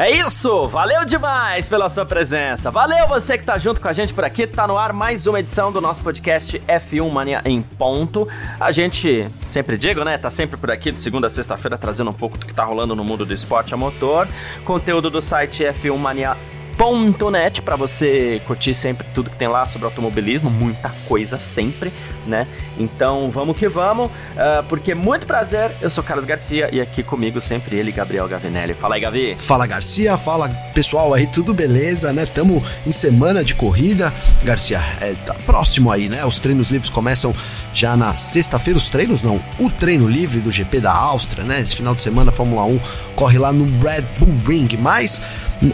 É isso! Valeu demais pela sua presença. Valeu você que tá junto com a gente por aqui. Tá no ar mais uma edição do nosso podcast F1 Mania em ponto. A gente, sempre digo, né? Tá sempre por aqui de segunda a sexta-feira trazendo um pouco do que tá rolando no mundo do esporte a motor. Conteúdo do site F1 Mania .net para você curtir sempre tudo que tem lá sobre automobilismo, muita coisa sempre, né? Então vamos que vamos, uh, porque muito prazer, eu sou Carlos Garcia e aqui comigo sempre ele, Gabriel Gavinelli. Fala aí, Gavi. Fala Garcia, fala pessoal aí, tudo beleza, né? Tamo em semana de corrida, Garcia, é, tá próximo aí, né? Os treinos livres começam já na sexta-feira, os treinos não, o treino livre do GP da Áustria, né? Esse final de semana a Fórmula 1 corre lá no Red Bull Ring, mas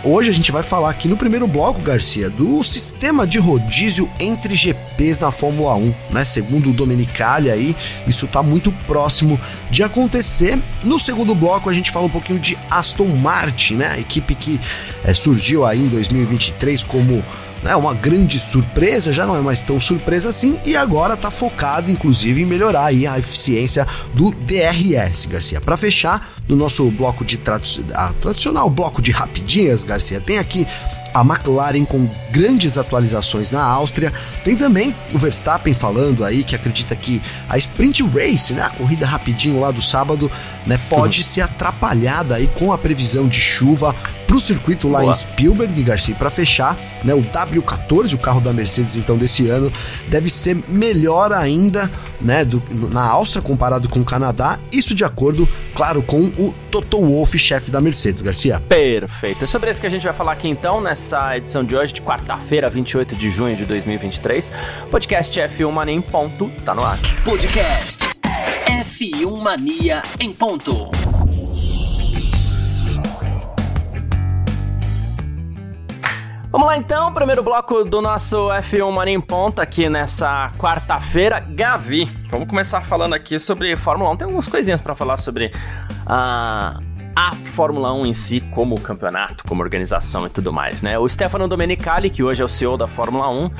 Hoje a gente vai falar aqui no primeiro bloco, Garcia, do sistema de rodízio entre GPs na Fórmula 1, né? Segundo o Domenicali aí, isso tá muito próximo de acontecer. No segundo bloco a gente fala um pouquinho de Aston Martin, né? A equipe que é, surgiu aí em 2023 como é uma grande surpresa, já não é mais tão surpresa assim, e agora está focado inclusive em melhorar aí a eficiência do DRS, Garcia. Para fechar, no nosso bloco de tradu tradicional bloco de rapidinhas, Garcia, tem aqui a McLaren com grandes atualizações na Áustria. Tem também o Verstappen falando aí que acredita que a Sprint Race, né, a corrida rapidinho lá do sábado, né, pode uhum. ser atrapalhada aí com a previsão de chuva para o circuito lá Boa. em Spielberg, Garcia, para fechar, né, o W14, o carro da Mercedes então desse ano, deve ser melhor ainda, né, do, na Áustria comparado com o Canadá, isso de acordo, claro, com o Toto Wolff, chefe da Mercedes, Garcia. Perfeito. É sobre isso que a gente vai falar aqui então, nessa edição de hoje, de quarta-feira, 28 de junho de 2023. Podcast F1 Mania em ponto, tá no ar. Podcast F1 Mania em ponto. Vamos lá então, primeiro bloco do nosso F1 Mania em Ponta aqui nessa quarta-feira. Gavi, vamos começar falando aqui sobre Fórmula 1. Tem algumas coisinhas para falar sobre a. a Fórmula 1 em si, como campeonato, como organização e tudo mais, né? O Stefano Domenicali, que hoje é o CEO da Fórmula 1,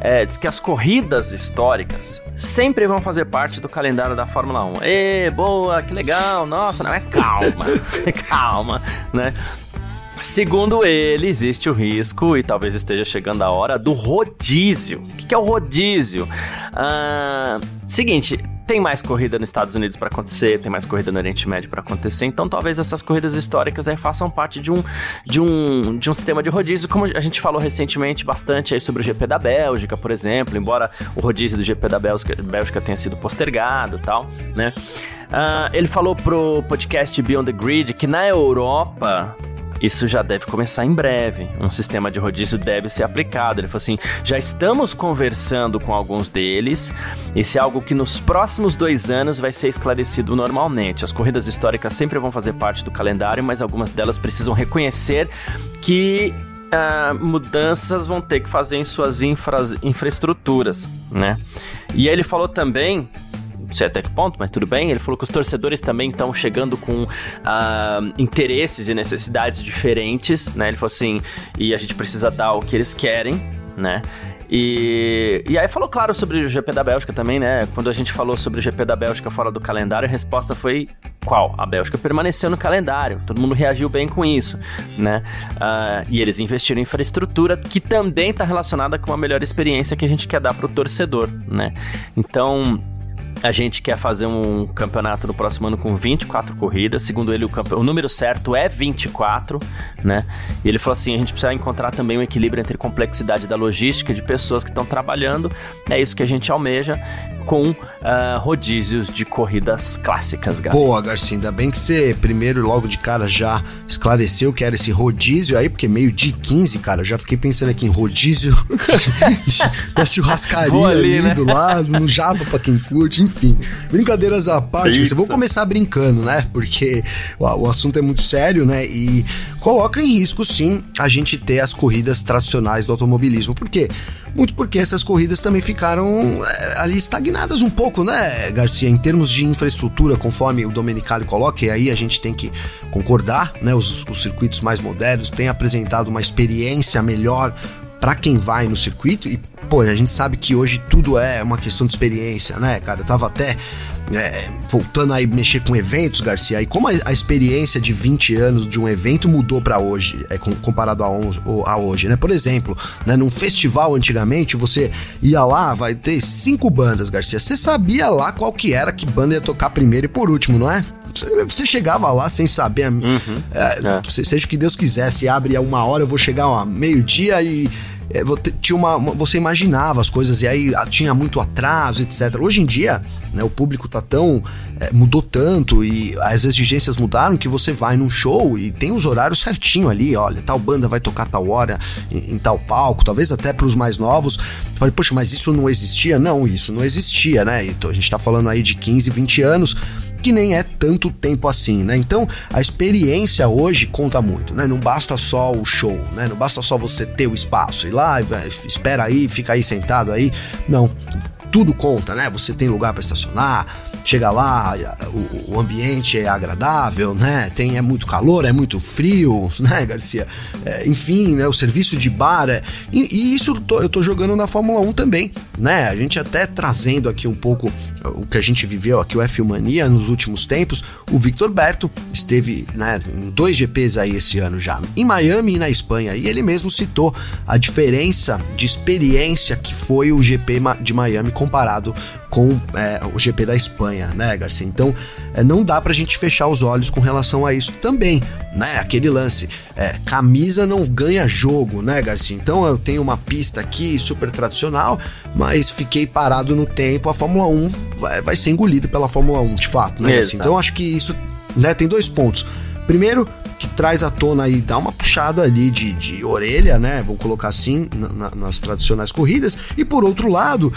é, diz que as corridas históricas sempre vão fazer parte do calendário da Fórmula 1. Ê, boa, que legal, nossa, não é calma, calma, né? Segundo ele, existe o risco, e talvez esteja chegando a hora, do rodízio. O que é o rodízio? Ah, seguinte, tem mais corrida nos Estados Unidos para acontecer, tem mais corrida no Oriente Médio para acontecer, então talvez essas corridas históricas aí façam parte de um, de um, de um sistema de rodízio, como a gente falou recentemente bastante aí sobre o GP da Bélgica, por exemplo, embora o rodízio do GP da Bélgica, Bélgica tenha sido postergado tal, né? Uh, ele falou pro podcast Beyond the Grid que na Europa isso já deve começar em breve. Um sistema de rodízio deve ser aplicado. Ele falou assim: já estamos conversando com alguns deles. Isso é algo que nos próximos dois anos vai ser esclarecido normalmente. As corridas históricas sempre vão fazer parte do calendário, mas algumas delas precisam reconhecer que Uh, mudanças vão ter que fazer em suas infra infraestruturas, né? E ele falou também sei até que ponto, mas tudo bem. Ele falou que os torcedores também estão chegando com uh, interesses e necessidades diferentes, né? Ele falou assim, e a gente precisa dar o que eles querem, né? E, e aí falou, claro, sobre o GP da Bélgica também, né? Quando a gente falou sobre o GP da Bélgica fora do calendário, a resposta foi qual? A Bélgica permaneceu no calendário. Todo mundo reagiu bem com isso, né? Uh, e eles investiram em infraestrutura que também está relacionada com a melhor experiência que a gente quer dar para o torcedor, né? Então a gente quer fazer um campeonato no próximo ano com 24 corridas. Segundo ele, o, o número certo é 24, né? E ele falou assim: a gente precisa encontrar também um equilíbrio entre complexidade da logística de pessoas que estão trabalhando. É isso que a gente almeja com uh, rodízios de corridas clássicas, Gabi. Boa, Garcia, ainda bem que você primeiro logo de cara já esclareceu que era esse rodízio aí, porque meio de 15, cara, eu já fiquei pensando aqui em rodízio na churrascaria ali, ali né? do lado, no Java pra quem curte, enfim. Brincadeiras à parte, eu vou começar brincando, né? Porque o, o assunto é muito sério, né? E coloca em risco sim a gente ter as corridas tradicionais do automobilismo. Por quê? Muito porque essas corridas também ficaram é, ali estagnadas um pouco, né, Garcia, em termos de infraestrutura, conforme o Domenicali coloca, e aí a gente tem que concordar, né, os, os circuitos mais modernos têm apresentado uma experiência melhor para quem vai no circuito e pô, a gente sabe que hoje tudo é uma questão de experiência, né, cara? Eu tava até é, voltando a mexer com eventos, Garcia, e como a, a, experiência de 20 anos de um evento mudou para hoje, é, com, comparado a, on, a, hoje, né? Por exemplo, né, num festival antigamente, você ia lá, vai ter cinco bandas, Garcia. Você sabia lá qual que era, que banda ia tocar primeiro e por último, não é? Você chegava lá sem saber, uhum, é, é. seja o que Deus quisesse, abre a uma hora, eu vou chegar a meio-dia e é, tinha uma, uma, você imaginava as coisas e aí ah, tinha muito atraso, etc. Hoje em dia, né, o público tá tão. É, mudou tanto e as exigências mudaram que você vai num show e tem os horários certinho ali, olha, tal banda vai tocar tal hora em, em tal palco, talvez até para os mais novos. Eu falei, poxa, mas isso não existia? Não, isso não existia, né? Então, a gente tá falando aí de 15, 20 anos que nem é tanto tempo assim, né? Então, a experiência hoje conta muito, né? Não basta só o show, né? Não basta só você ter o espaço, ir lá, espera aí, fica aí sentado aí. Não, tudo conta, né? Você tem lugar para estacionar, chega lá, o, o, ambiente é agradável, né? Tem é muito calor, é muito frio, né, Garcia? É, enfim, né? O serviço de bar é, e, e, isso eu tô, eu tô jogando na Fórmula 1 também, né? A gente até trazendo aqui um pouco o que a gente viveu aqui o F1 Mania nos últimos tempos. O Victor Berto esteve, né, em dois GPs aí esse ano já, em Miami e na Espanha, e ele mesmo citou a diferença de experiência que foi o GP de Miami comparado com é, o GP da Espanha, né, Garcia? Então, é, não dá pra gente fechar os olhos com relação a isso também, né? Aquele lance, é, camisa não ganha jogo, né, Garcia? Então, eu tenho uma pista aqui super tradicional, mas fiquei parado no tempo, a Fórmula 1 vai, vai ser engolida pela Fórmula 1, de fato, né, Garcia? Então, acho que isso, né, tem dois pontos. Primeiro, que traz à tona aí, dá uma puxada ali de, de orelha, né? Vou colocar assim, na, na, nas tradicionais corridas. E por outro lado,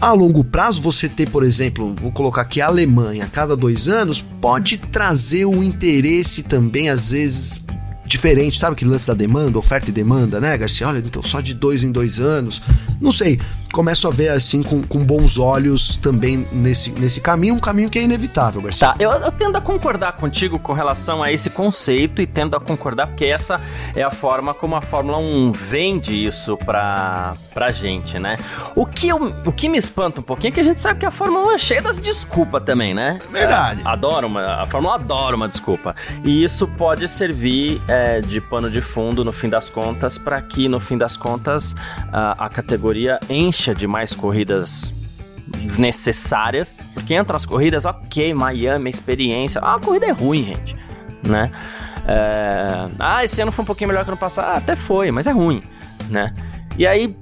a longo prazo, você ter, por exemplo, vou colocar aqui a Alemanha a cada dois anos, pode trazer o interesse também, às vezes, diferente, sabe aquele lance da demanda, oferta e demanda, né, Garcia? Olha, então só de dois em dois anos. Não sei, começo a ver assim com, com bons olhos também nesse, nesse caminho, um caminho que é inevitável, Garcia. Tá, eu, eu tendo a concordar contigo com relação a esse conceito e tendo a concordar porque essa é a forma como a Fórmula 1 vende isso pra, pra gente, né? O que, eu, o que me espanta um pouquinho é que a gente sabe que a Fórmula 1 é cheia das desculpas também, né? Verdade. É, adoro uma, a Fórmula 1 adora uma desculpa. E isso pode servir é, de pano de fundo no fim das contas para que no fim das contas a, a categoria enche de mais corridas desnecessárias, porque entram as corridas, ok, Miami, experiência, ah, a corrida é ruim, gente, né? É... Ah, esse ano foi um pouquinho melhor que no passado, ah, até foi, mas é ruim, né? E aí,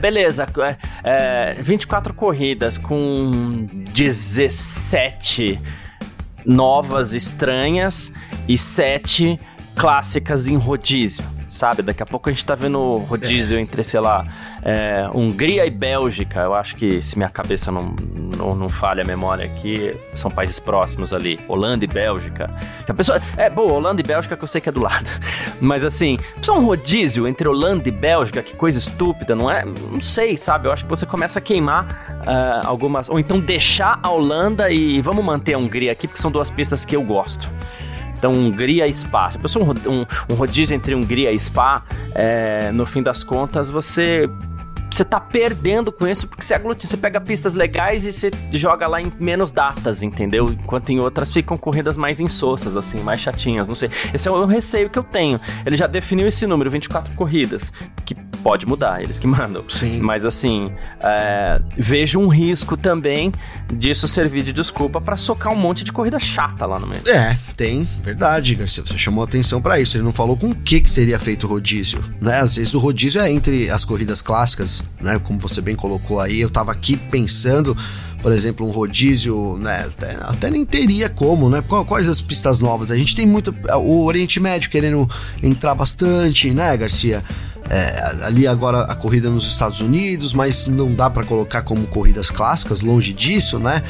beleza, é, 24 corridas com 17 novas estranhas e 7 clássicas em rodízio sabe? Daqui a pouco a gente tá vendo rodízio é. entre, sei lá, é, Hungria e Bélgica. Eu acho que, se minha cabeça não, não, não falha a memória aqui, são países próximos ali. Holanda e Bélgica. A pessoa, é, boa, Holanda e Bélgica que eu sei que é do lado. Mas assim, só um rodízio entre Holanda e Bélgica, que coisa estúpida, não é? Não sei, sabe? Eu acho que você começa a queimar uh, algumas. Ou então deixar a Holanda e vamos manter a Hungria aqui, porque são duas pistas que eu gosto. Então, Hungria e Spa. Se um, um, um rodízio entre Hungria e Spa, é, no fim das contas, você você tá perdendo com isso porque você aglutina, você pega pistas legais e você joga lá em menos datas, entendeu? Enquanto em outras ficam corridas mais insossas, assim, mais chatinhas, não sei. Esse é o receio que eu tenho. Ele já definiu esse número, 24 corridas, que pode mudar, eles que mandam. Sim. Mas assim, é, vejo um risco também disso servir de desculpa para socar um monte de corrida chata lá no meio. É, tem, verdade, Garcia. Você chamou atenção para isso. Ele não falou com o que, que seria feito o rodízio, né? Às vezes o rodízio é entre as corridas clássicas, né? Como você bem colocou aí. Eu tava aqui pensando por exemplo, um rodízio, né? Até, até, nem teria como, né? Quais as pistas novas? A gente tem muito. O Oriente Médio querendo entrar bastante, né, Garcia? É, ali agora a corrida nos Estados Unidos, mas não dá para colocar como corridas clássicas, longe disso, né?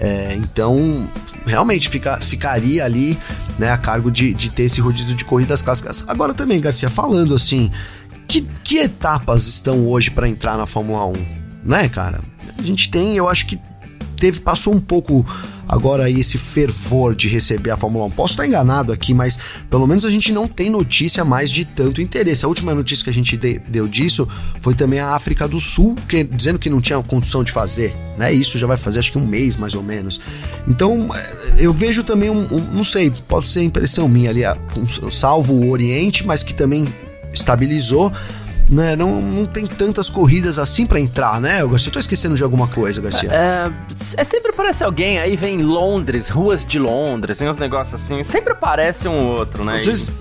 É, então, realmente fica, ficaria ali né, a cargo de, de ter esse rodízio de corridas clássicas. Agora também, Garcia, falando assim, que, que etapas estão hoje para entrar na Fórmula 1? Né, cara? A gente tem, eu acho que teve, passou um pouco agora aí esse fervor de receber a Fórmula 1. Posso estar enganado aqui, mas pelo menos a gente não tem notícia mais de tanto interesse. A última notícia que a gente de, deu disso foi também a África do Sul, que, dizendo que não tinha condição de fazer, né? Isso já vai fazer acho que um mês mais ou menos. Então é, eu vejo também um, um não sei, pode ser impressão minha ali, um, salvo o Oriente, mas que também estabilizou né? Não, não tem tantas corridas assim para entrar, né, Garcia? Eu tô esquecendo de alguma coisa, Garcia. É, é, sempre aparece alguém, aí vem Londres, ruas de Londres, tem uns negócios assim, sempre aparece um outro, né? Às vezes...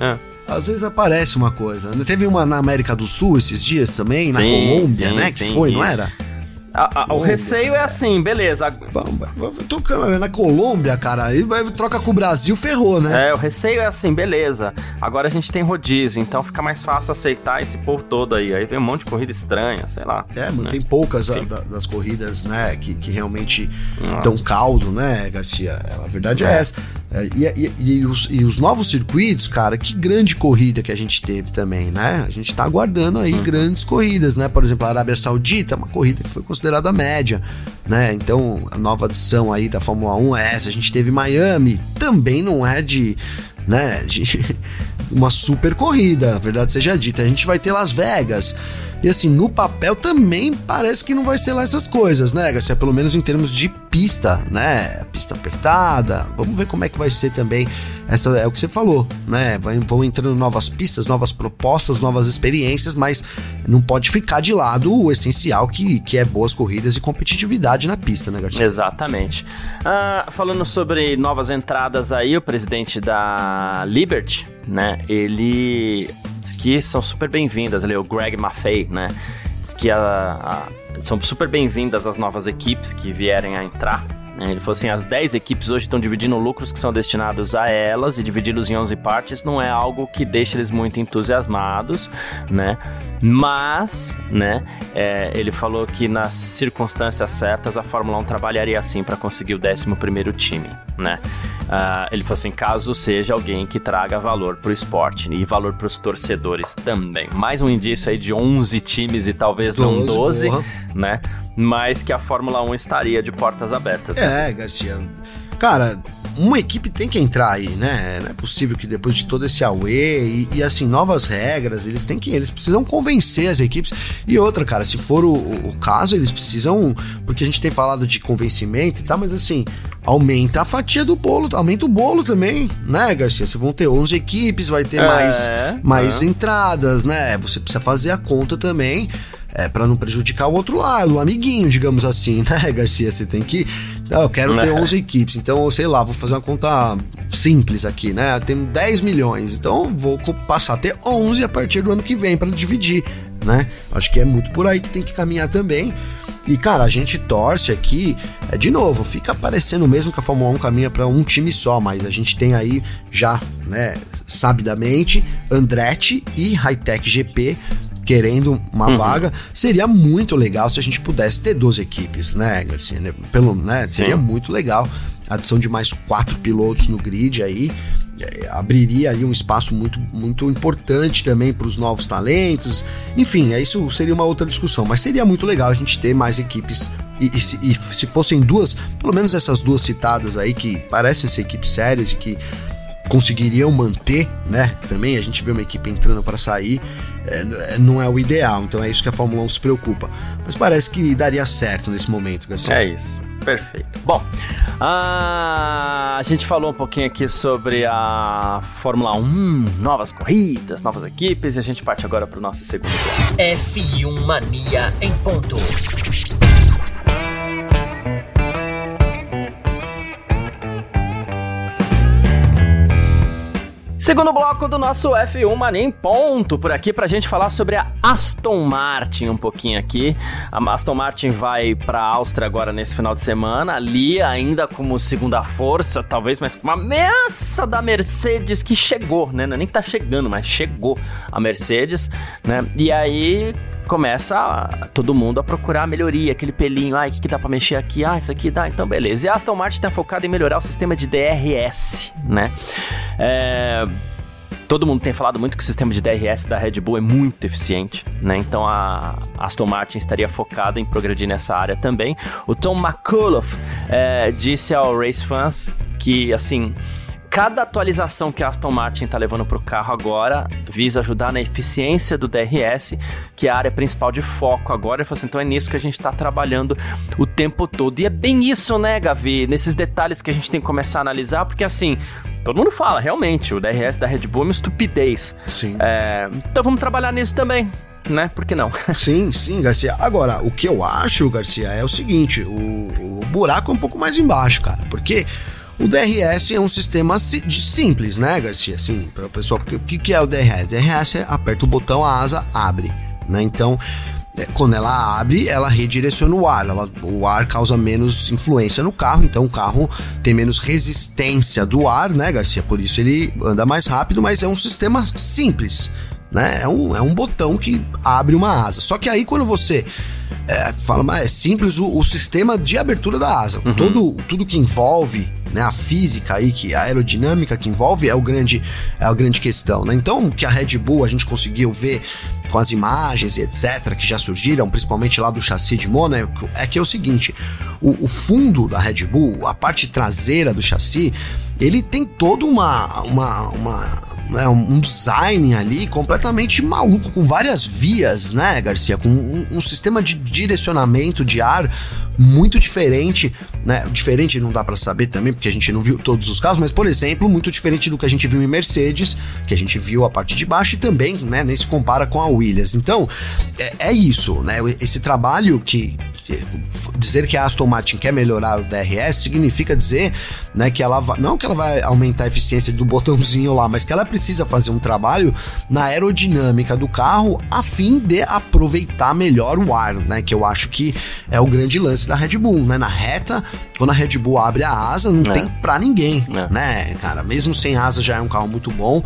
É. Às vezes aparece uma coisa. Teve uma na América do Sul esses dias também, na sim, Colômbia, sim, né? Sim, que foi, isso. não era? A, a, o receio é assim, beleza. Tô na Colômbia, cara, aí troca com o Brasil, ferrou, né? É, o receio é assim, beleza. Agora a gente tem rodízio, então fica mais fácil aceitar esse povo todo aí. Aí vem um monte de corrida estranha, sei lá. É, né? tem poucas a, da, das corridas, né, que, que realmente dão caldo, né, Garcia? A verdade é, é essa. É, e, e, e, os, e, os, novos circuitos, cara, que grande corrida que a gente teve também, né? A gente tá aguardando aí uhum. grandes corridas, né? Por exemplo, a Arábia Saudita, uma corrida que foi considerada média, né? Então, a nova adição aí da Fórmula 1 é essa. A gente teve Miami, também não é de, né, de uma super corrida, verdade seja dita. A gente vai ter Las Vegas, e assim, no papel também parece que não vai ser lá essas coisas, né, Garcia? Pelo menos em termos de pista, né? Pista apertada. Vamos ver como é que vai ser também. Essa é o que você falou, né? Vão entrando novas pistas, novas propostas, novas experiências, mas não pode ficar de lado o essencial que, que é boas corridas e competitividade na pista, né, Garcia? Exatamente. Uh, falando sobre novas entradas aí, o presidente da Liberty, né? Ele diz que são super bem-vindas, ali, o Greg Maffei, né? Que a, a, são super bem-vindas as novas equipes que vierem a entrar? Ele falou assim: as 10 equipes hoje estão dividindo lucros que são destinados a elas e divididos em 11 partes não é algo que deixa eles muito entusiasmados, né? Mas, né, é, ele falou que nas circunstâncias certas a Fórmula 1 trabalharia assim para conseguir o 11 time, né? Uh, ele falou assim: caso seja alguém que traga valor para o esporte e valor para os torcedores também. Mais um indício aí de 11 times e talvez 12, não 12, porra. né? Mas que a Fórmula 1 estaria de portas abertas. É, Garcia. Cara, uma equipe tem que entrar aí, né? Não é possível que depois de todo esse away e, e, assim, novas regras, eles têm que. Eles precisam convencer as equipes. E outra, cara, se for o, o caso, eles precisam. Porque a gente tem falado de convencimento e tal, mas assim, aumenta a fatia do bolo, aumenta o bolo também, né, Garcia? Você vão ter 11 equipes, vai ter é, mais, mais é. entradas, né? Você precisa fazer a conta também é, para não prejudicar o outro lado, o amiguinho, digamos assim, né, Garcia? Você tem que. Não, eu quero ter 11 é. equipes, então, sei lá, vou fazer uma conta simples aqui, né? Tenho 10 milhões, então vou passar a ter 11 a partir do ano que vem para dividir, né? Acho que é muito por aí que tem que caminhar também. E, cara, a gente torce aqui, é de novo, fica parecendo mesmo que a Fórmula 1 caminha para um time só, mas a gente tem aí já, né, sabidamente, Andretti e Hightech GP querendo uma uhum. vaga, seria muito legal se a gente pudesse ter 12 equipes, né, Garcia? Né, pelo, né, seria Sim. muito legal. A adição de mais quatro pilotos no grid aí é, abriria aí um espaço muito, muito importante também para os novos talentos. Enfim, é, isso seria uma outra discussão, mas seria muito legal a gente ter mais equipes. E, e, se, e se fossem duas, pelo menos essas duas citadas aí, que parecem ser equipes sérias e que conseguiriam manter, né? Também a gente vê uma equipe entrando para sair, é, não é o ideal, então é isso que a Fórmula 1 se preocupa. Mas parece que daria certo nesse momento, Garcia. É isso. Perfeito. Bom, a gente falou um pouquinho aqui sobre a Fórmula 1, novas corridas, novas equipes, e a gente parte agora para o nosso segundo bloco. F1 Mania em ponto. Segundo bloco do nosso F1 Mania em ponto por aqui pra gente falar sobre a Aston Martin um pouquinho aqui. A Aston Martin vai pra Áustria agora nesse final de semana, ali ainda como segunda força, talvez, mas com uma ameaça da Mercedes que chegou, né? Não é nem que tá chegando, mas chegou a Mercedes, né? E aí começa a, todo mundo a procurar melhoria, aquele pelinho, ah, o que, que dá para mexer aqui? Ah, isso aqui dá, então beleza. E a Aston Martin está focada em melhorar o sistema de DRS, né? É, todo mundo tem falado muito que o sistema de DRS da Red Bull é muito eficiente, né? Então a Aston Martin estaria focada em progredir nessa área também. O Tom McCullough é, disse ao Race Fans que, assim, cada atualização que a Aston Martin está levando para o carro agora visa ajudar na eficiência do DRS, que é a área principal de foco agora. Assim, então é nisso que a gente está trabalhando o tempo todo. E é bem isso, né, Gavi? Nesses detalhes que a gente tem que começar a analisar, porque assim, todo mundo fala, realmente, o DRS da Red Bull é uma estupidez. Sim. É, então vamos trabalhar nisso também né? Por que não? sim, sim, Garcia. Agora, o que eu acho, Garcia, é o seguinte: o, o buraco é um pouco mais embaixo, cara. Porque o DRS é um sistema simples, né, Garcia? Assim, para o pessoal, o que, que é o DRS? DRS é aperta o botão, a asa abre, né? Então, é, quando ela abre, ela redireciona o ar. Ela, o ar causa menos influência no carro, então o carro tem menos resistência do ar, né, Garcia? Por isso ele anda mais rápido, mas é um sistema simples, né? É um, é um botão que abre uma asa. Só que aí quando você é, fala, mas é simples o, o, sistema de abertura da asa. Uhum. Todo, tudo que envolve né, a física aí, que a aerodinâmica que envolve é o grande é a grande questão, né? Então, o que a Red Bull a gente conseguiu ver com as imagens e etc que já surgiram, principalmente lá do chassi de Mônaco, é que é o seguinte, o, o fundo da Red Bull, a parte traseira do chassi, ele tem toda uma uma, uma né, um design ali completamente maluco, com várias vias, né, Garcia? Com um, um sistema de direcionamento de ar muito diferente, né? Diferente não dá para saber também, porque a gente não viu todos os casos, mas por exemplo, muito diferente do que a gente viu em Mercedes, que a gente viu a parte de baixo e também, né, nem se compara com a Williams. Então, é, é isso, né? Esse trabalho que, dizer que a Aston Martin quer melhorar o DRS significa dizer, né, que ela vai, não que ela vai aumentar a eficiência do botãozinho lá, mas que ela precisa fazer um trabalho na aerodinâmica do carro a fim de aproveitar melhor o ar, né? Que eu acho que é o grande lance da Red Bull, né? Na reta, quando a Red Bull abre a asa, não é. tem pra ninguém, é. né, cara? Mesmo sem asa já é um carro muito bom.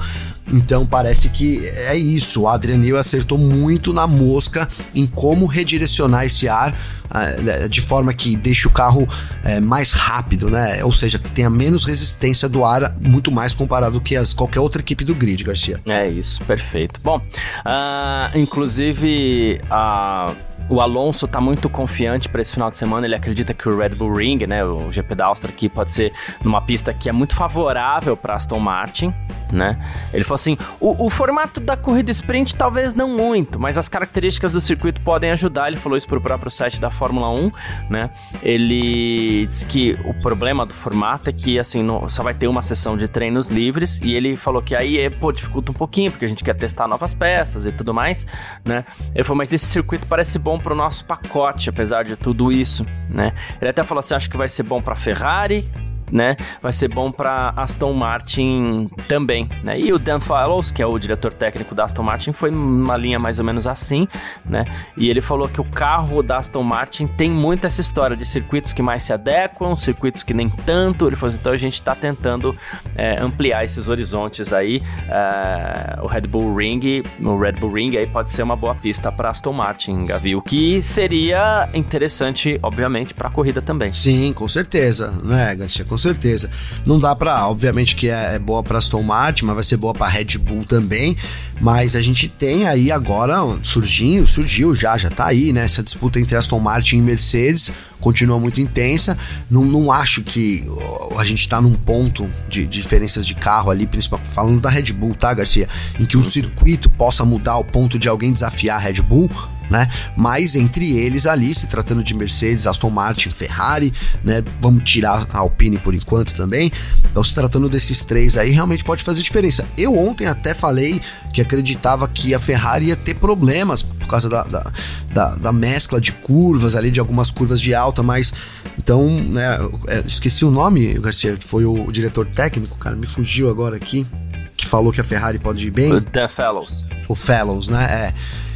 Então parece que é isso. O Adrian Newey acertou muito na mosca em como redirecionar esse ar uh, de forma que deixe o carro uh, mais rápido, né? Ou seja, que tenha menos resistência do ar, muito mais comparado que as qualquer outra equipe do grid, Garcia. É isso, perfeito. Bom, uh, inclusive a o Alonso tá muito confiante para esse final de semana. Ele acredita que o Red Bull Ring, né, o GP da Áustria aqui pode ser numa pista que é muito favorável para Aston Martin, né? Ele falou assim: o, o, formato da corrida sprint talvez não muito, mas as características do circuito podem ajudar. Ele falou isso pro próprio site da Fórmula 1, né? Ele disse que o problema do formato é que assim não, só vai ter uma sessão de treinos livres e ele falou que aí pô, dificulta um pouquinho porque a gente quer testar novas peças e tudo mais, né? Ele falou: mas esse circuito parece bom bom pro nosso pacote, apesar de tudo isso, né? Ele até falou assim, acho que vai ser bom para Ferrari, né? Vai ser bom para Aston Martin também, né? E o Dan Fallows, que é o diretor técnico da Aston Martin, foi numa linha mais ou menos assim, né? E ele falou que o carro da Aston Martin tem muito essa história de circuitos que mais se adequam, circuitos que nem tanto. Ele falou assim, então a gente está tentando é, ampliar esses horizontes aí. É, o Red Bull Ring, o Red Bull Ring aí pode ser uma boa pista para Aston Martin, Gavi, o que seria interessante, obviamente, para a corrida também. Sim, com certeza, né, Garcia? Com certeza. Não dá para, obviamente que é, é boa para Aston Martin, mas vai ser boa para Red Bull também. Mas a gente tem aí agora surgindo, surgiu já, já tá aí, né? Essa disputa entre Aston Martin e Mercedes continua muito intensa. Não, não acho que a gente tá num ponto de, de diferenças de carro ali, principalmente falando da Red Bull, tá, Garcia? Em que o circuito possa mudar ao ponto de alguém desafiar a Red Bull né? Mas entre eles ali, se tratando de Mercedes, Aston Martin, Ferrari, né? Vamos tirar a Alpine por enquanto também. Então, se tratando desses três aí, realmente pode fazer diferença. Eu ontem até falei que acreditava que a Ferrari ia ter problemas por causa da, da, da, da mescla de curvas ali, de algumas curvas de alta, mas então, né? É, esqueci o nome, Garcia, foi o, o diretor técnico, cara, me fugiu agora aqui, que falou que a Ferrari pode ir bem. The Fellows. O Fellows, né? É.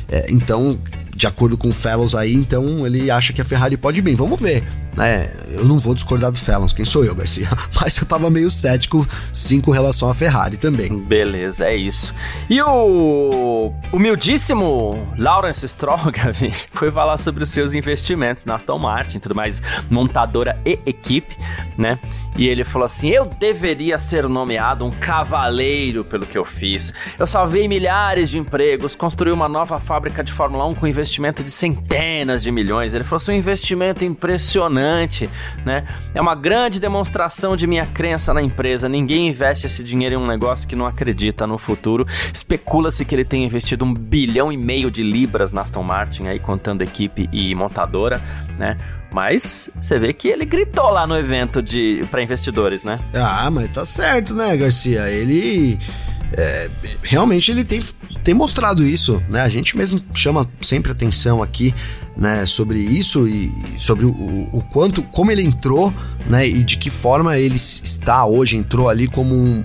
É, então, de acordo com o Fellows aí, então ele acha que a Ferrari pode ir bem. Vamos ver. Né? Eu não vou discordar do Felons, quem sou eu, Garcia? Mas eu tava meio cético, sim, com relação à Ferrari também. Beleza, é isso. E o humildíssimo Lawrence Stroll, Gavi, foi falar sobre os seus investimentos na Aston Martin, tudo mais, montadora e equipe, né? E ele falou assim: Eu deveria ser nomeado um cavaleiro pelo que eu fiz. Eu salvei milhares de empregos, construí uma nova fábrica de Fórmula 1 com investimento de centenas de milhões. Ele falou assim: um investimento impressionante, né? É uma grande demonstração de minha crença na empresa. Ninguém investe esse dinheiro em um negócio que não acredita no futuro. Especula-se que ele tem investido um bilhão e meio de libras na Aston Martin, aí contando equipe e montadora, né? Mas você vê que ele gritou lá no evento de para investidores, né? Ah, mas tá certo, né, Garcia? Ele é, realmente ele tem, tem mostrado isso, né? A gente mesmo chama sempre atenção aqui, né, sobre isso e sobre o, o quanto, como ele entrou, né, e de que forma ele está hoje, entrou ali como um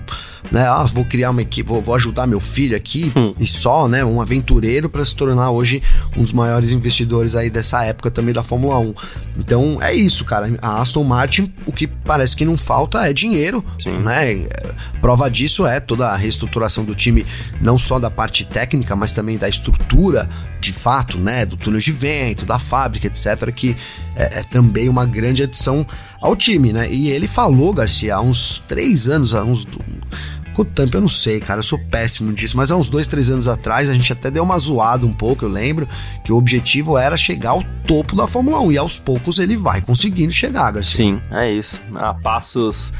né? Ah, vou criar uma equipe, vou, vou ajudar meu filho aqui hum. e só, né? Um aventureiro para se tornar hoje um dos maiores investidores aí dessa época também da Fórmula 1. Então é isso, cara. A Aston Martin, o que parece que não falta é dinheiro, Sim. né? Prova disso é toda a reestruturação do time, não só da parte técnica, mas também da estrutura de fato, né? Do túnel de vento, da fábrica, etc. Que é, é também uma grande adição ao time, né? E ele falou, Garcia, há uns três anos, há uns Quanto tempo eu não sei, cara, eu sou péssimo disso, mas há uns dois, três anos atrás a gente até deu uma zoada um pouco, eu lembro, que o objetivo era chegar ao topo da Fórmula 1 e aos poucos ele vai conseguindo chegar, Garcia. Sim, é isso. A passos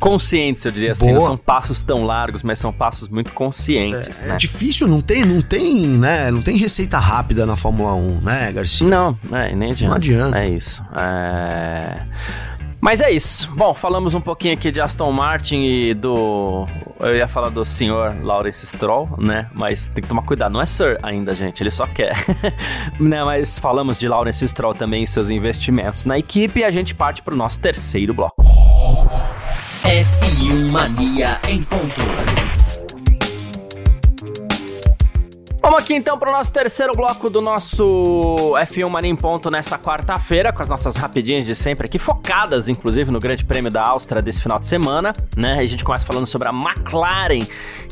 conscientes, eu diria assim. Não são passos tão largos, mas são passos muito conscientes. É, né? é difícil, não tem, não tem, né? Não tem receita rápida na Fórmula 1, né, Garcia? Não, é, nem adianta. Não adianta. É isso. É... Mas é isso. Bom, falamos um pouquinho aqui de Aston Martin e do. Eu ia falar do senhor Lawrence Stroll, né? Mas tem que tomar cuidado, não é Sir ainda, gente, ele só quer. né? Mas falamos de Lawrence Stroll também e seus investimentos na equipe e a gente parte para o nosso terceiro bloco. F1 Mania em ponto. Vamos aqui então para o nosso terceiro bloco do nosso F1 Mania em Ponto nessa quarta-feira, com as nossas rapidinhas de sempre aqui, focadas inclusive no Grande Prêmio da Áustria desse final de semana, né? A gente começa falando sobre a McLaren,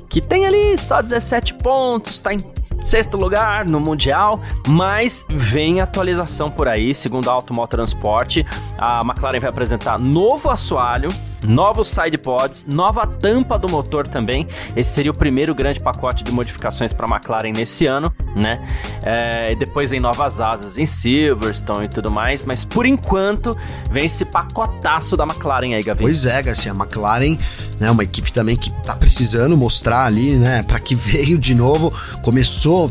que tem ali só 17 pontos, está em sexto lugar no Mundial, mas vem atualização por aí, segundo a Automóvel Transporte, a McLaren vai apresentar novo assoalho, novos sidepods, nova tampa do motor também. Esse seria o primeiro grande pacote de modificações para a McLaren nesse ano, né? É, depois vem novas asas em Silverstone e tudo mais, mas por enquanto vem esse pacotaço da McLaren aí, Gavi. Pois é, Garcia, a McLaren, né, uma equipe também que tá precisando mostrar ali, né, para que veio de novo, começou,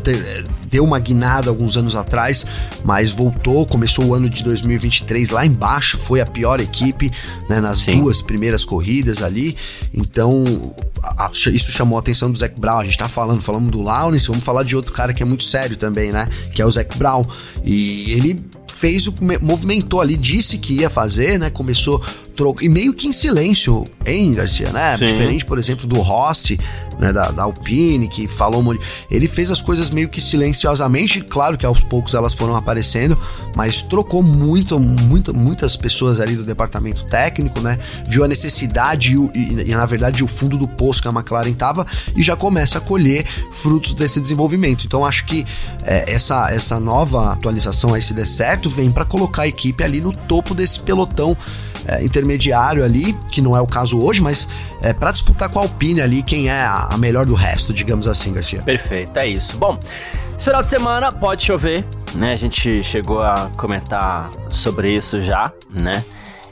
deu uma guinada alguns anos atrás, mas voltou, começou o ano de 2023 lá embaixo, foi a pior equipe, né, nas Sim. duas primeiras corridas ali. Então, a, a, isso chamou a atenção do Zac Brown. A gente tá falando, falamos do Lawrence, vamos falar de outro cara que é muito sério também, né? Que é o Zac Brown. E ele fez o movimentou ali, disse que ia fazer, né? Começou troco e meio que em silêncio, hein, Garcia, né? Sim. Diferente, por exemplo, do Rossi, né, da, da Alpine, que falou muito. Ele fez as coisas meio que silenciosamente, claro que aos poucos elas foram aparecendo, mas trocou muito, muito muitas pessoas ali do departamento técnico, né? Viu a necessidade e, e, e, na verdade o fundo do poço que a McLaren tava e já começa a colher frutos desse desenvolvimento. Então acho que é, essa, essa nova atualização aí, se der certo, vem para colocar a equipe ali no topo desse pelotão é, intermediário ali, que não é o caso hoje, mas é, para disputar com a Alpine ali quem é a, a melhor do resto, digamos assim, Garcia. Perfeito, é isso. Bom, esse final de semana pode chover, né? A gente chegou a comentar sobre isso já, né?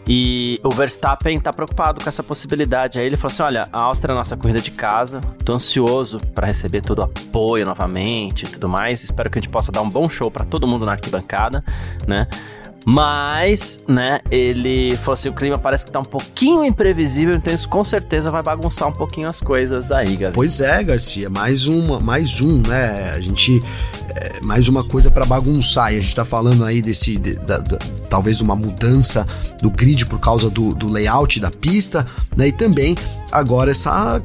E o Verstappen tá preocupado com essa possibilidade. Aí ele falou assim: olha, a Áustria é a nossa corrida de casa, tô ansioso para receber todo o apoio novamente e tudo mais. Espero que a gente possa dar um bom show para todo mundo na arquibancada, né? Mas, né, ele falou assim: o clima parece que tá um pouquinho imprevisível, então isso com certeza vai bagunçar um pouquinho as coisas aí, galera. Pois é, Garcia, mais uma, mais um, né? A gente. É, mais uma coisa para bagunçar. E a gente tá falando aí desse. De, da, da, talvez uma mudança do grid por causa do, do layout da pista, né? E também agora essa,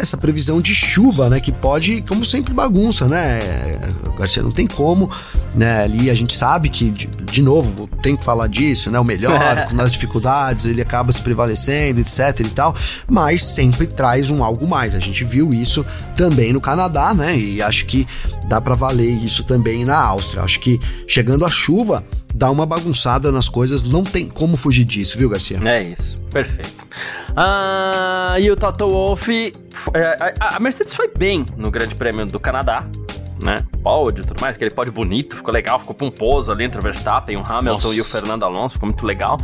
essa previsão de chuva, né? Que pode, como sempre, bagunça, né? Garcia, não tem como, né? Ali a gente sabe que, de, de novo, tem que falar disso, né? O melhor, nas dificuldades, ele acaba se prevalecendo, etc e tal, mas sempre traz um algo mais. A gente viu isso também no Canadá, né? E acho que dá para valer isso também na Áustria. Acho que chegando a chuva, dá uma bagunçada nas coisas, não tem como fugir disso, viu, Garcia? É isso, perfeito. Ah, e o Toto Wolff, é, a Mercedes foi bem no Grande Prêmio do Canadá, né? Pódio e tudo mais, aquele pódio bonito, ficou legal, ficou pomposo ali entre o Verstappen, o Hamilton Nossa. e o Fernando Alonso, ficou muito legal.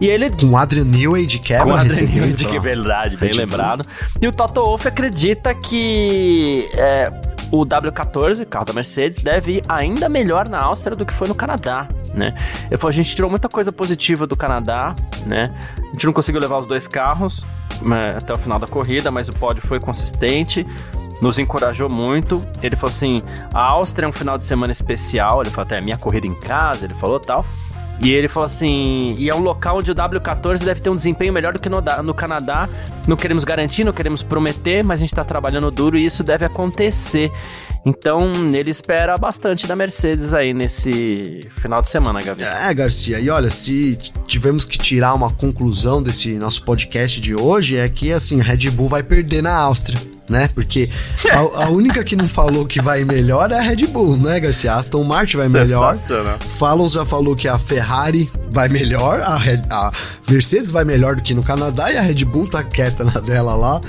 E ele. Com o Adrian Newey de quebra, Com o Adrian Newey de que verdade, bem lembrado. E o Toto Wolff acredita que é, o W14, carro da Mercedes, deve ir ainda melhor na Áustria do que foi no Canadá, né? A gente tirou muita coisa positiva do Canadá, né? A gente não conseguiu levar os dois carros né, até o final da corrida, mas o pódio foi consistente nos encorajou muito. Ele falou assim: a Áustria é um final de semana especial. Ele falou até minha corrida em casa, ele falou tal. E ele falou assim: e é um local onde o W14 deve ter um desempenho melhor do que no, no Canadá. Não queremos garantir, não queremos prometer, mas a gente está trabalhando duro e isso deve acontecer. Então, ele espera bastante da Mercedes aí nesse final de semana, Gavi. É, Garcia, e olha, se tivemos que tirar uma conclusão desse nosso podcast de hoje, é que, assim, Red Bull vai perder na Áustria né? Porque a, a, única que não falou que vai melhor é a Red Bull, né, Garcia? Aston Martin vai melhor. Fallon já falou que a Ferrari vai melhor, a, Red, a, Mercedes vai melhor do que no Canadá e a Red Bull tá quieta na dela lá.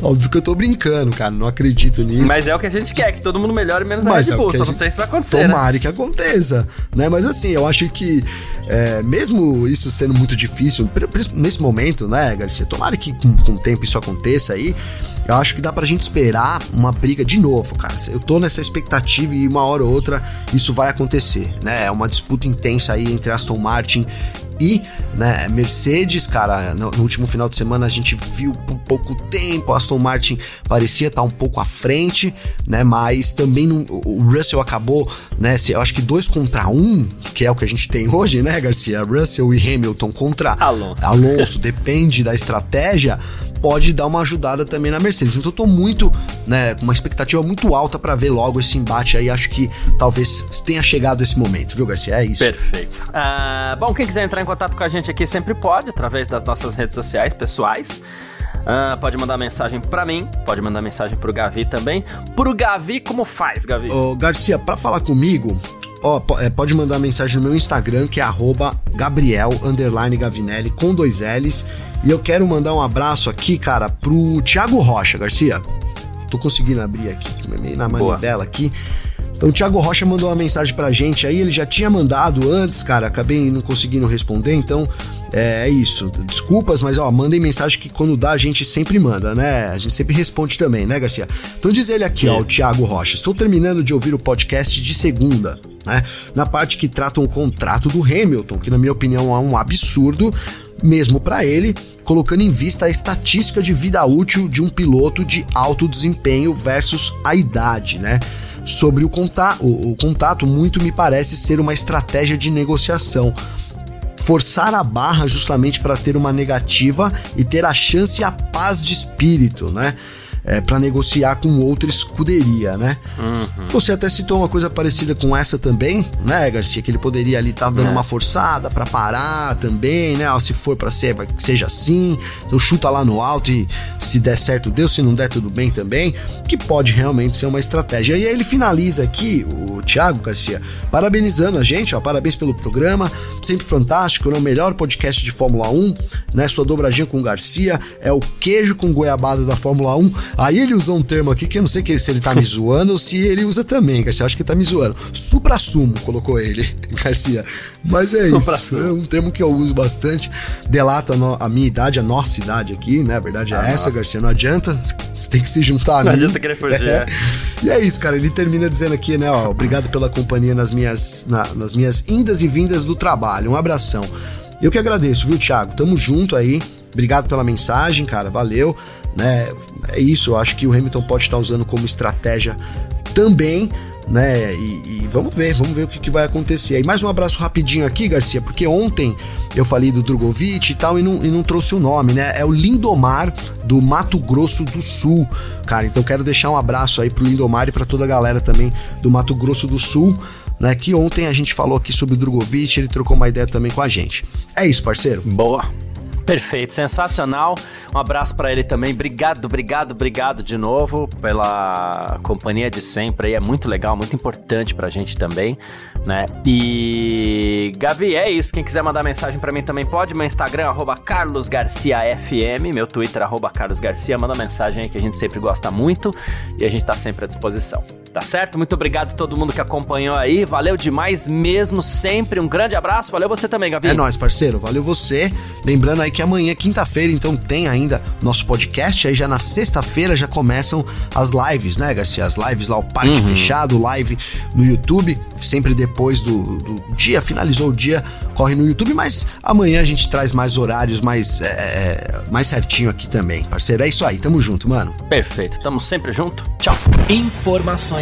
Óbvio que eu tô brincando, cara, não acredito nisso. Mas é o que a gente quer, que todo mundo melhore menos Mas a Red é Bull, só gente... não sei se vai acontecer. Né? Tomara né? que aconteça, né? Mas assim, eu acho que é, mesmo isso sendo muito difícil, nesse momento, né, Garcia? Tomara que com, com o tempo isso aconteça aí. Eu acho que dá pra gente esperar uma briga de novo, cara. Eu tô nessa expectativa e uma hora ou outra isso vai acontecer, né? É uma disputa intensa aí entre Aston Martin e né, Mercedes, cara, no, no, último final de semana a gente viu por pouco tempo, Aston Martin parecia estar tá um pouco à frente, né? Mas também não, o Russell acabou, né? Se, eu acho que dois contra um, que é o que a gente tem hoje, né, Garcia? Russell e Hamilton contra Alonso. Alonso, depende da estratégia, pode dar uma ajudada também na Mercedes. Então eu tô muito, né, com uma expectativa muito alta para ver logo esse embate aí. Acho que talvez tenha chegado esse momento, viu, Garcia? É isso. Perfeito. Uh, bom, quem quiser entrar em contato com a gente aqui sempre pode, através das nossas redes sociais pessoais. Uh, pode mandar mensagem para mim, pode mandar mensagem pro Gavi também. Pro Gavi, como faz, Gavi? Ô, Garcia, para falar comigo, ó, é, pode mandar mensagem no meu Instagram, que é Gabriel Gavinelli, com dois L's. E eu quero mandar um abraço aqui, cara, pro Thiago Rocha, Garcia. Tô conseguindo abrir aqui, meio na manivela aqui. Então o Thiago Rocha mandou uma mensagem pra gente aí, ele já tinha mandado antes, cara, acabei não conseguindo responder, então é, é isso. Desculpas, mas ó, mandem mensagem que quando dá a gente sempre manda, né? A gente sempre responde também, né, Garcia? Então diz ele aqui, ó, o Thiago Rocha. Estou terminando de ouvir o podcast de segunda, né? Na parte que trata o contrato do Hamilton, que na minha opinião é um absurdo, mesmo para ele, colocando em vista a estatística de vida útil de um piloto de alto desempenho versus a idade, né? sobre o, conta o, o contato, muito me parece ser uma estratégia de negociação forçar a barra justamente para ter uma negativa e ter a chance e a paz de espírito, né? É, para negociar com outra escuderia, né? Uhum. Você até citou uma coisa parecida com essa também, né, Garcia? Que ele poderia ali estar tá dando é. uma forçada para parar também, né? Ó, se for para ser, vai que seja assim. Então chuta lá no alto e se der certo, deu. Se não der, tudo bem também. Que pode realmente ser uma estratégia. E aí ele finaliza aqui, o Thiago Garcia, parabenizando a gente, ó. Parabéns pelo programa. Sempre fantástico, né? O melhor podcast de Fórmula 1, né? Sua dobradinha com o Garcia é o queijo com goiabada da Fórmula 1. Aí ele usou um termo aqui que eu não sei se ele tá me zoando ou se ele usa também, Garcia. Acho que tá me zoando. Supra-sumo, colocou ele, Garcia. Mas é isso. É um termo que eu uso bastante. Delata a minha idade, a nossa idade aqui, né? A verdade é ah, essa, nossa. Garcia. Não adianta. Você tem que se juntar a não mim. Não adianta querer fugir. É. E é isso, cara. Ele termina dizendo aqui, né? Ó, obrigado pela companhia nas minhas, na, nas minhas indas e vindas do trabalho. Um abração. Eu que agradeço, viu, Thiago? Tamo junto aí. Obrigado pela mensagem, cara. Valeu né? É isso, eu acho que o Hamilton pode estar usando como estratégia também, né? E, e vamos ver, vamos ver o que, que, vai acontecer. E mais um abraço rapidinho aqui, Garcia, porque ontem eu falei do Drogovic e tal e não, e não trouxe o nome, né? É o Lindomar do Mato Grosso do Sul, cara. Então quero deixar um abraço aí pro Lindomar e para toda a galera também do Mato Grosso do Sul né? Que ontem a gente falou aqui sobre o Drogovic, ele trocou uma ideia também com a gente. É isso, parceiro. Boa. Perfeito, sensacional. Um abraço para ele também. Obrigado, obrigado, obrigado de novo pela companhia de sempre. Aí é muito legal, muito importante pra gente também, né? E Gavi, é isso. Quem quiser mandar mensagem para mim também pode. Meu Instagram @carlosgarciafm, meu Twitter @carlosgarcia. Manda mensagem aí que a gente sempre gosta muito e a gente tá sempre à disposição. Tá certo? Muito obrigado a todo mundo que acompanhou aí. Valeu demais mesmo, sempre. Um grande abraço. Valeu você também, Gavi. É nóis, parceiro. Valeu você. Lembrando aí que amanhã, quinta-feira, então tem ainda nosso podcast. Aí já na sexta-feira já começam as lives, né, Garcia? As lives lá, o Parque uhum. Fechado, live no YouTube. Sempre depois do, do, dia, finalizou o dia, corre no YouTube. Mas amanhã a gente traz mais horários, mais, é, é mais certinho aqui também, parceiro. É isso aí, tamo junto, mano. Perfeito, tamo sempre junto. Tchau. Informações